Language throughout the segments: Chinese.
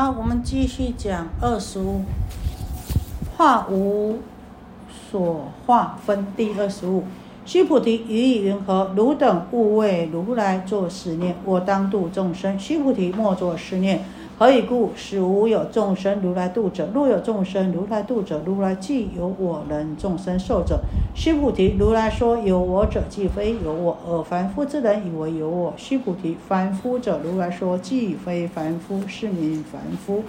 好，我们继续讲二十五，化无所化分第二十五。须菩提，于意云何？汝等勿为如来作是念：我当度众生。须菩提，莫作是念。何以故？使无有众生如来度者。若有众生如来度者，如来既有我人众生受者。须菩提，如来说有我者，即非有我，而凡夫之人以为有我。须菩提，凡夫者，如来说即非凡夫，是名凡夫。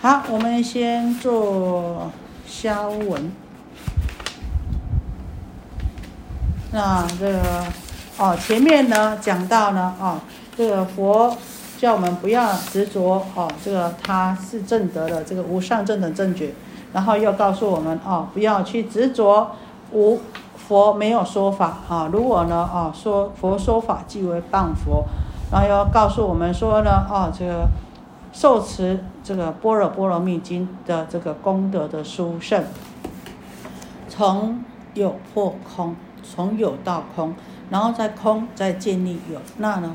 好，我们先做消文。那这个。哦，前面呢讲到呢，哦，这个佛叫我们不要执着，哦，这个他是正德的这个无上正等正觉，然后又告诉我们，哦，不要去执着无佛没有说法，啊，如果呢，哦，说佛说法即为谤佛，然后又告诉我们说呢，哦，这个受持这个般若波罗蜜经的这个功德的殊胜，从有破空，从有到空。然后在空再建立有，那呢，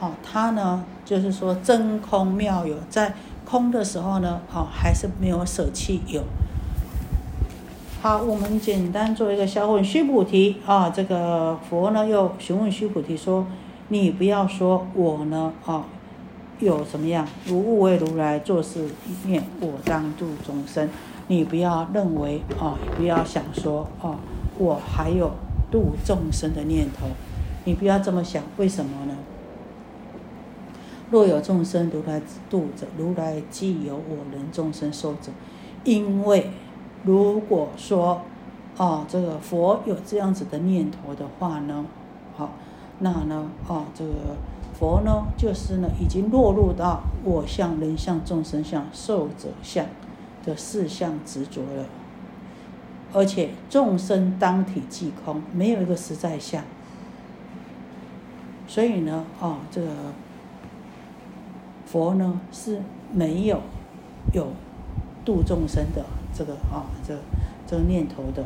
哦，它呢就是说真空妙有，在空的时候呢，哦，还是没有舍弃有。好，我们简单做一个消问，须菩提啊，这个佛呢又询问须菩提说：“你不要说我呢，哦，有什么样？如物为如来做事念，我当度众生。你不要认为哦，不要想说哦，我还有。”度众生的念头，你不要这么想，为什么呢？若有众生如来度者，如来既有我人众生受者。因为如果说，哦，这个佛有这样子的念头的话呢，好，那呢，哦，这个佛呢，就是呢，已经落入到我相、人相、众生相、寿者相的四相执着了。而且众生当体即空，没有一个实在相。所以呢，哦，这个佛呢是没有有度众生的这个啊，这这个念头的。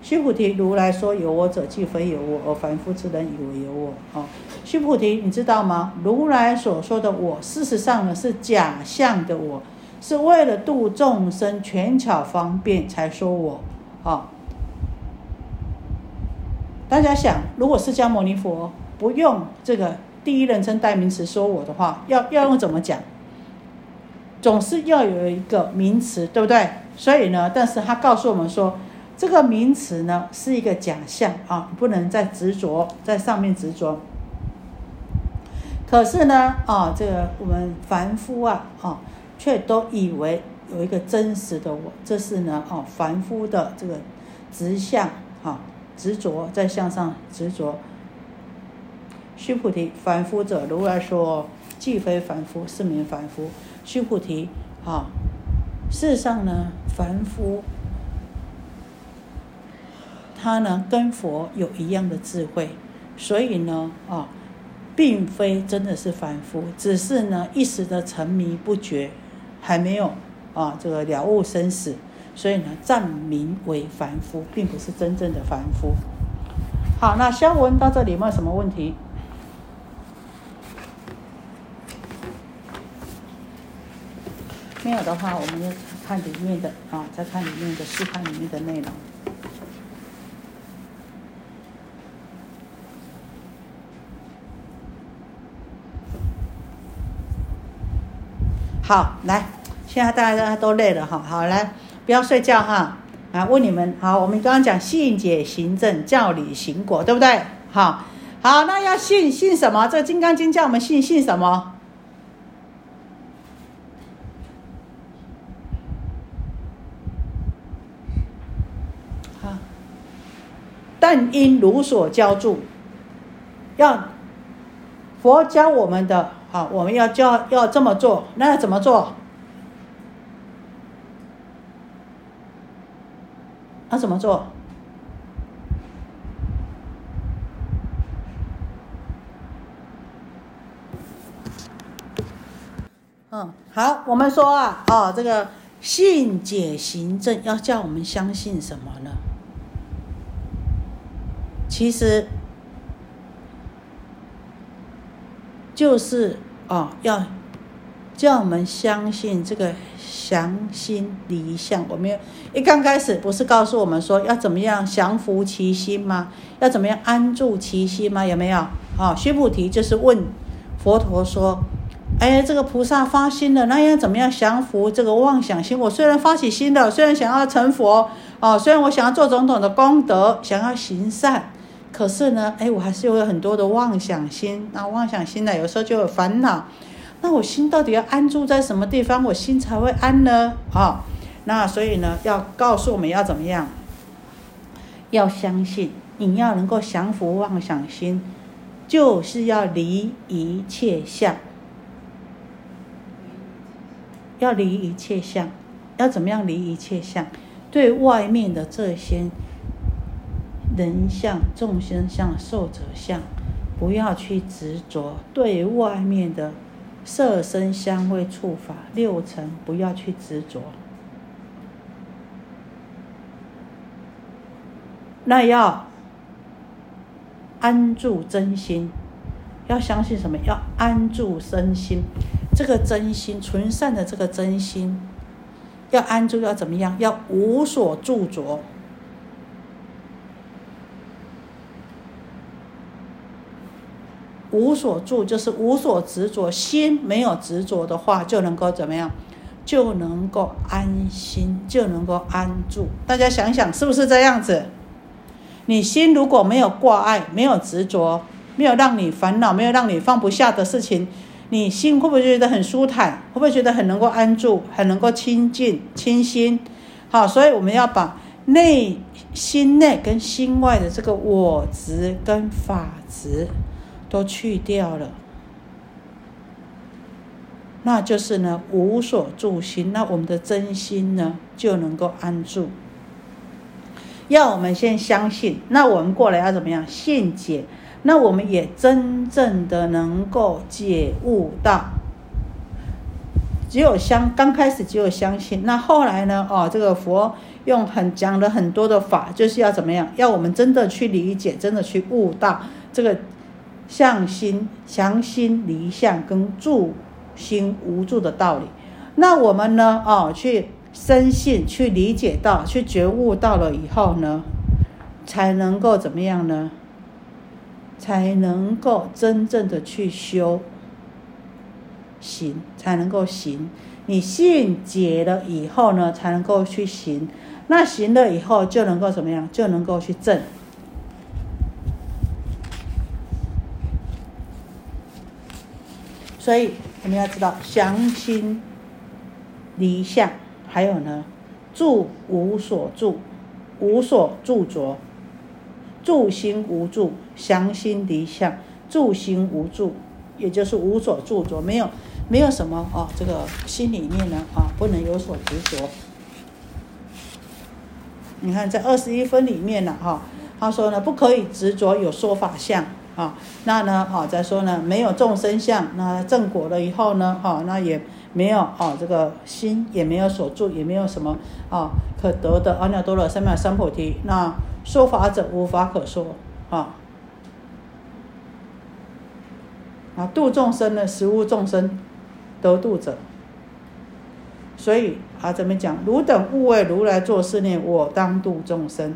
须菩提，如来说有我者，即非有我，而凡夫之人以为有我。啊，须菩提，你知道吗？如来所说的我，事实上呢是假象的我。是为了度众生，权巧方便才说我，啊！大家想，如果释迦牟尼佛不用这个第一人称代名词说我的话，要要用怎么讲？总是要有一个名词，对不对？所以呢，但是他告诉我们说，这个名词呢是一个假象啊，不能再执着在上面执着。可是呢，啊，这个我们凡夫啊，啊。却都以为有一个真实的我，这是呢，哦，凡夫的这个执相，哈，执着在向上执着。须菩提，凡夫者，如来说，既非凡夫，是名凡夫。须菩提，啊，事实上呢，凡夫他呢跟佛有一样的智慧，所以呢，啊，并非真的是凡夫，只是呢一时的沉迷不觉。还没有啊，这个了悟生死，所以呢，暂名为凡夫，并不是真正的凡夫。好，那肖文到这里没有什么问题？没有的话，我们就看里面的啊，再看里面的细看里面的内容。好，来，现在大家都累了哈，好来，不要睡觉哈，啊，问你们，好，我们刚刚讲信解行证教理行果，对不对？好，好，那要信信什么？这个《金刚经》叫我们信信什么？好，但因如所教住，要佛教我们的。好，我们要教要这么做，那要怎么做？那怎么做？嗯，好，我们说啊，哦，这个信解行证要叫我们相信什么呢？其实就是哦，要叫我们相信这个降心离相。我们一刚开始不是告诉我们说要怎么样降服其心吗？要怎么样安住其心吗？有没有？啊，须菩提就是问佛陀说：“哎，这个菩萨发心了，那要怎么样降服这个妄想心？我虽然发起心了，虽然想要成佛，哦，虽然我想要做种种的功德，想要行善。”可是呢，哎，我还是有很多的妄想心。那妄想心呢，有时候就有烦恼。那我心到底要安住在什么地方，我心才会安呢？啊，那所以呢，要告诉我们要怎么样？要相信，你要能够降服妄想心，就是要离一切相，要离一切相，要怎么样离一切相？对外面的这些。人相、众生相、寿者相，不要去执着；对外面的色声香味触法六尘，不要去执着。那要安住真心，要相信什么？要安住身心。这个真心纯善的这个真心，要安住，要怎么样？要无所住着。无所住就是无所执着，心没有执着的话，就能够怎么样？就能够安心，就能够安住。大家想想，是不是这样子？你心如果没有挂碍，没有执着，没有让你烦恼，没有让你放不下的事情，你心会不会觉得很舒坦？会不会觉得很能够安住，很能够清净、清心？好，所以我们要把内心内跟心外的这个我执跟法执。都去掉了，那就是呢无所住心，那我们的真心呢就能够安住。要我们先相信，那我们过来要怎么样信解？那我们也真正的能够解悟到。只有相刚开始只有相信，那后来呢？哦，这个佛用很讲了很多的法，就是要怎么样？要我们真的去理解，真的去悟到这个。向心、降心离相跟助心无助的道理，那我们呢？哦，去深信、去理解到、去觉悟到了以后呢，才能够怎么样呢？才能够真正的去修行，才能够行。你信解了以后呢，才能够去行。那行了以后，就能够怎么样？就能够去证。所以我们要知道，降心离相，还有呢，住无所住，无所住着，住心无住，降心离相，住心无住，也就是无所住着，没有没有什么哦，这个心里面呢啊，不能有所执着。你看在二十一分里面呢哈，他说呢，不可以执着有说法相。啊，那呢？好，再说呢，没有众生相，那正果了以后呢？哈，那也没有哦，这个心也没有所住，也没有什么啊可得的。阿耨多罗三藐三菩提，那说法者无法可说啊。啊，度众生呢，实无众生得度者。所以啊，怎么讲？汝等勿为如来作是念：我当度众生。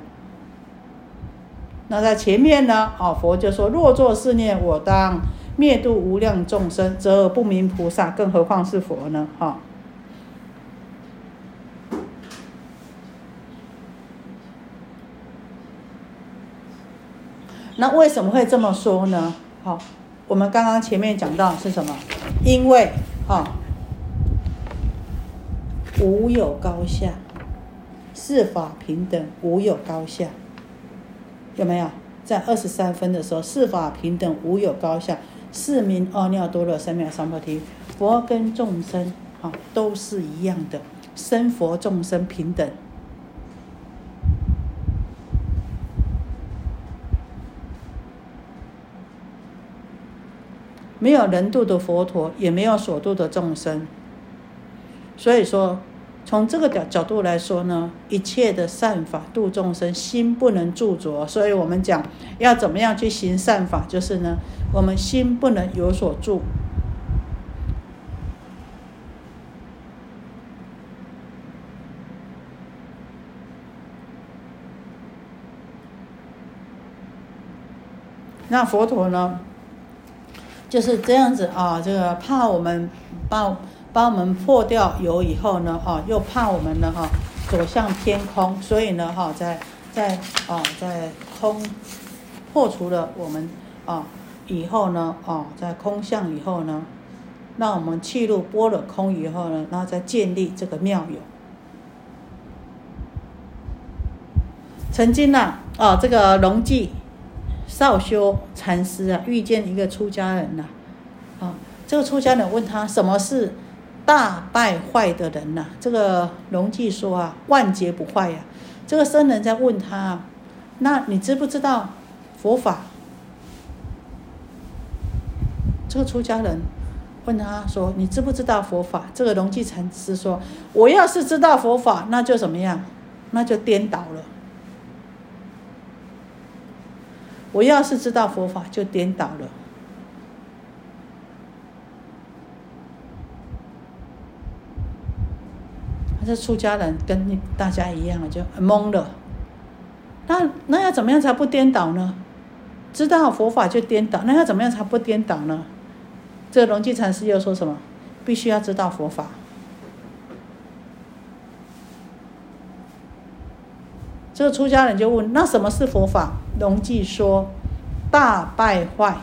那在前面呢？哦，佛就说：若作是念，我当灭度无量众生，则而不明菩萨，更何况是佛呢？哈。那为什么会这么说呢？好，我们刚刚前面讲到是什么？因为哈，无有高下，四法平等，无有高下。有没有？在二十三分的时候，四法平等，无有高下，四名阿耨多罗三藐三菩提，佛跟众生啊都是一样的，生佛众生平等，没有人度的佛陀，也没有所度的众生，所以说从这个角角度来说呢，一切的善法度众生，心不能著着，所以我们讲要怎么样去行善法，就是呢，我们心不能有所住。那佛陀呢，就是这样子啊，这个怕我们把。帮我们破掉油以后呢，哈，又怕我们呢，哈，走向天空，所以呢，哈，在在啊，在空破除了我们啊以后呢，啊，在空相以后呢，那我们气入波了空以后呢，然后再建立这个妙有。曾经呢，啊，这个龙记少修禅师啊，遇见一个出家人呐，啊，这个出家人问他什么是？大败坏的人呐，这个龙记说啊，万劫不坏呀。这个僧人在问他，那你知不知道佛法？这个出家人问他说，你知不知道佛法？这个龙记禅师说，我要是知道佛法，那就怎么样？那就颠倒了。我要是知道佛法，就颠倒了。这出家人跟大家一样就懵了。那那要怎么样才不颠倒呢？知道佛法就颠倒，那要怎么样才不颠倒呢？这龙基禅师又说什么？必须要知道佛法。这个出家人就问：那什么是佛法？龙记说：大败坏。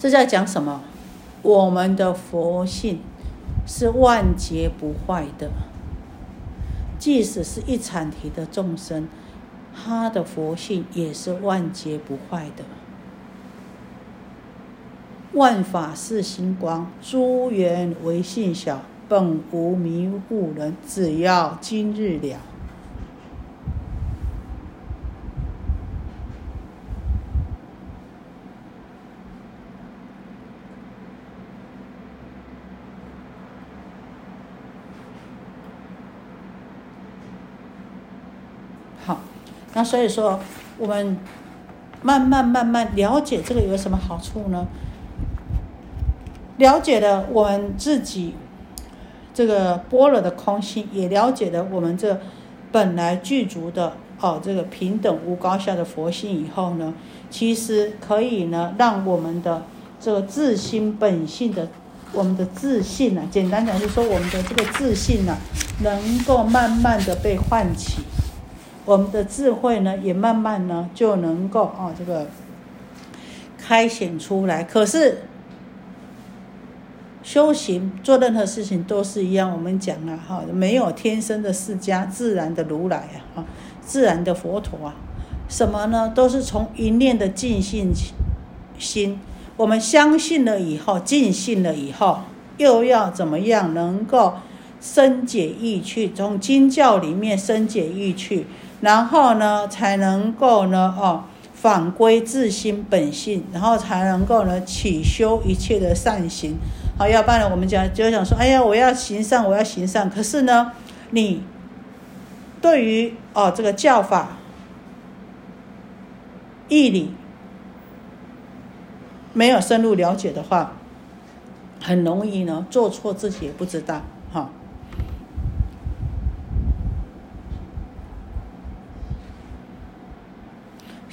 这在讲什么？我们的佛性是万劫不坏的，即使是一禅体的众生，他的佛性也是万劫不坏的。万法是星光，诸缘为性小，本无迷雾人，只要今日了。那所以说，我们慢慢慢慢了解这个有什么好处呢？了解了我们自己这个般若的空性，也了解了我们这本来具足的哦这个平等无高下的佛性以后呢，其实可以呢让我们的这个自心本性的我们的自信呢，简单讲就是说我们的这个自信呢，能够慢慢的被唤起。我们的智慧呢，也慢慢呢就能够啊，这个开显出来。可是修行做任何事情都是一样，我们讲了哈，没有天生的释迦，自然的如来啊，自然的佛陀啊，什么呢？都是从一念的尽信心，我们相信了以后，尽信了以后，又要怎么样能够深解义趣？从经教里面深解义趣。然后呢，才能够呢，哦，返归自心本性，然后才能够呢，起修一切的善行。好，要不然我们讲就想说，哎呀，我要行善，我要行善。可是呢，你对于哦这个教法义理没有深入了解的话，很容易呢做错，自己也不知道，哈。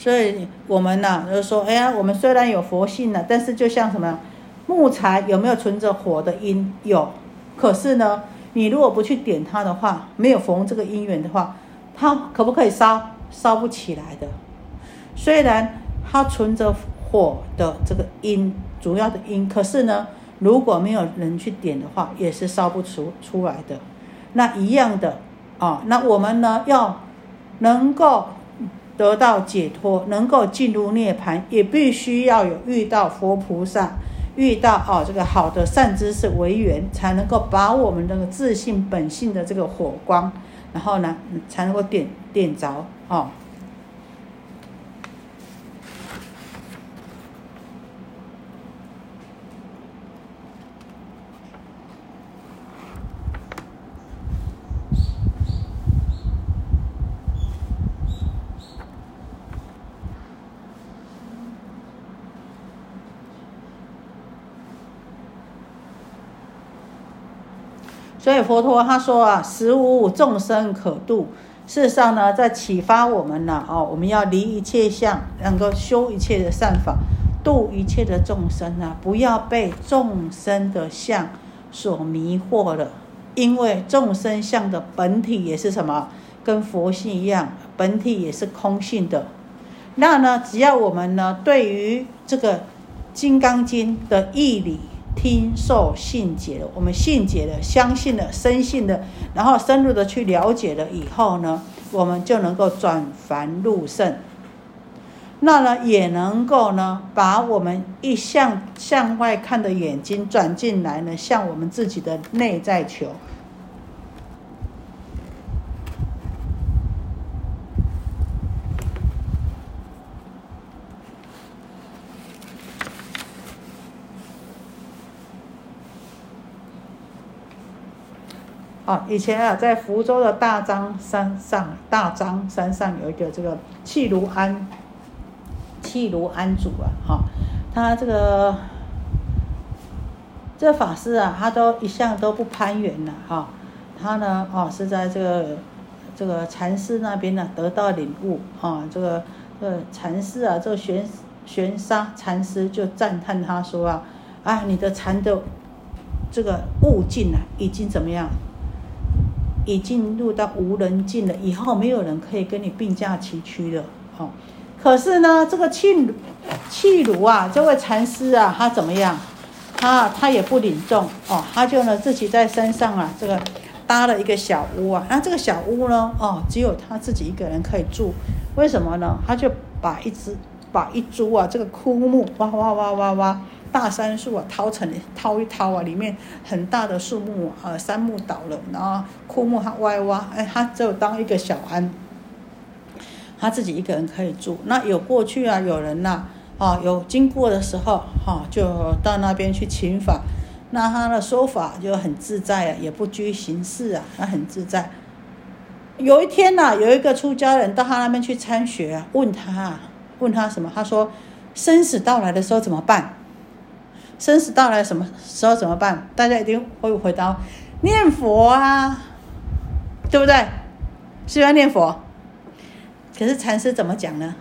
所以我们呢，就是说，哎呀，我们虽然有佛性了，但是就像什么，木材有没有存着火的因？有。可是呢，你如果不去点它的话，没有逢这个因缘的话，它可不可以烧？烧不起来的。虽然它存着火的这个因，主要的因，可是呢，如果没有人去点的话，也是烧不出出来的。那一样的啊，那我们呢，要能够。得到解脱，能够进入涅盘，也必须要有遇到佛菩萨，遇到哦这个好的善知识为缘，才能够把我们那个自信本性的这个火光，然后呢才能够点点着哦。所以佛陀他说啊，实无众生可度。事实上呢，在启发我们呢，哦，我们要离一切相，能够修一切的善法，度一切的众生啊，不要被众生的相所迷惑了。因为众生相的本体也是什么？跟佛性一样，本体也是空性的。那呢，只要我们呢，对于这个《金刚经》的义理，听受信解了，我们信解了，相信了，深信了，然后深入的去了解了以后呢，我们就能够转凡入圣。那呢，也能够呢，把我们一向向外看的眼睛转进来呢，向我们自己的内在求。啊，以前啊，在福州的大张山上，大张山上有一个这个契卢安，契卢安主啊，哈，他这个这法师啊，他都一向都不攀缘的哈，他呢，哦，是在这个这个禅师那边呢得到领悟啊，这个呃禅师啊，这个玄玄沙禅师就赞叹他说啊，啊，你的禅的这个悟境啊，已经怎么样？已进入到无人境了，以后没有人可以跟你并驾齐驱了。哦，可是呢，这个契契鲁啊，这位禅师啊，他怎么样？他他也不领众哦，他就呢自己在山上啊，这个搭了一个小屋啊。那这个小屋呢，哦，只有他自己一个人可以住。为什么呢？他就把一只把一株啊，这个枯木哇哇哇哇哇。大杉树啊，掏成掏一掏啊，里面很大的树木啊，杉木倒了，然后枯木它挖一挖，哎，他只有当一个小庵，他自己一个人可以住。那有过去啊，有人呐，啊，有经过的时候，哈，就到那边去请法。那他的说法就很自在啊，也不拘形式啊，他很自在。有一天呐，有一个出家人到他那边去参学啊，问他，问他什么？他说，生死到来的时候怎么办？生死到来什么时候怎么办？大家一定会回答：念佛啊，对不对？是要念佛。可是禅师怎么讲呢？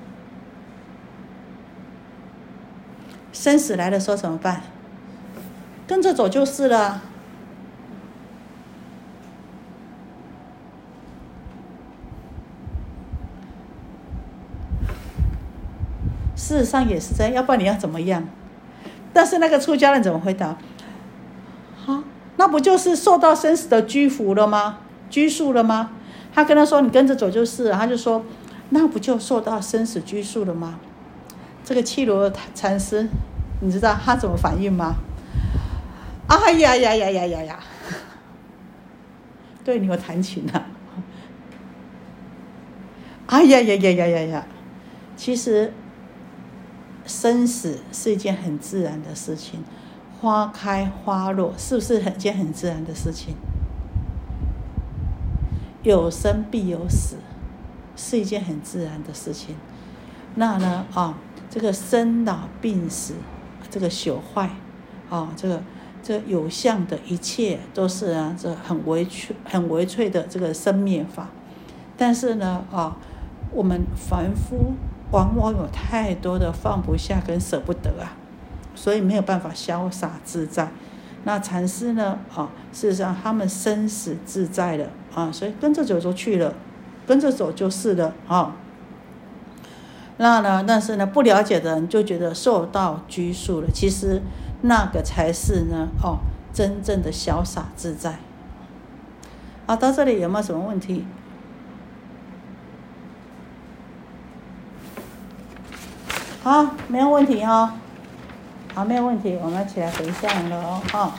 生死来的时候怎么办？跟着走就是了。事实上也是这样，要不然你要怎么样？但是那个出家人怎么回答？好，那不就是受到生死的拘缚了吗？拘束了吗？他跟他说：“你跟着走就是。”他就说：“那不就受到生死拘束了吗？”这个七罗禅师，你知道他怎么反应吗？哎呀呀呀呀呀呀！对你有弹琴啊？哎呀呀呀呀呀呀！其实。生死是一件很自然的事情，花开花落是不是很件很自然的事情？有生必有死，是一件很自然的事情。那呢啊，这个生老病死，这个朽坏，啊，这个这有相的一切都是啊，这很微脆、很微脆的这个生灭法。但是呢啊，我们凡夫。往往有太多的放不下跟舍不得啊，所以没有办法潇洒自在。那禅师呢？啊，事实上他们生死自在的啊，所以跟着走就去了，跟着走就是了啊。那呢？但是呢，不了解的人就觉得受到拘束了。其实那个才是呢，哦，真正的潇洒自在。好，到这里有没有什么问题？好，没有问题哈。好，没有问题，我们起来回向了哦，哈。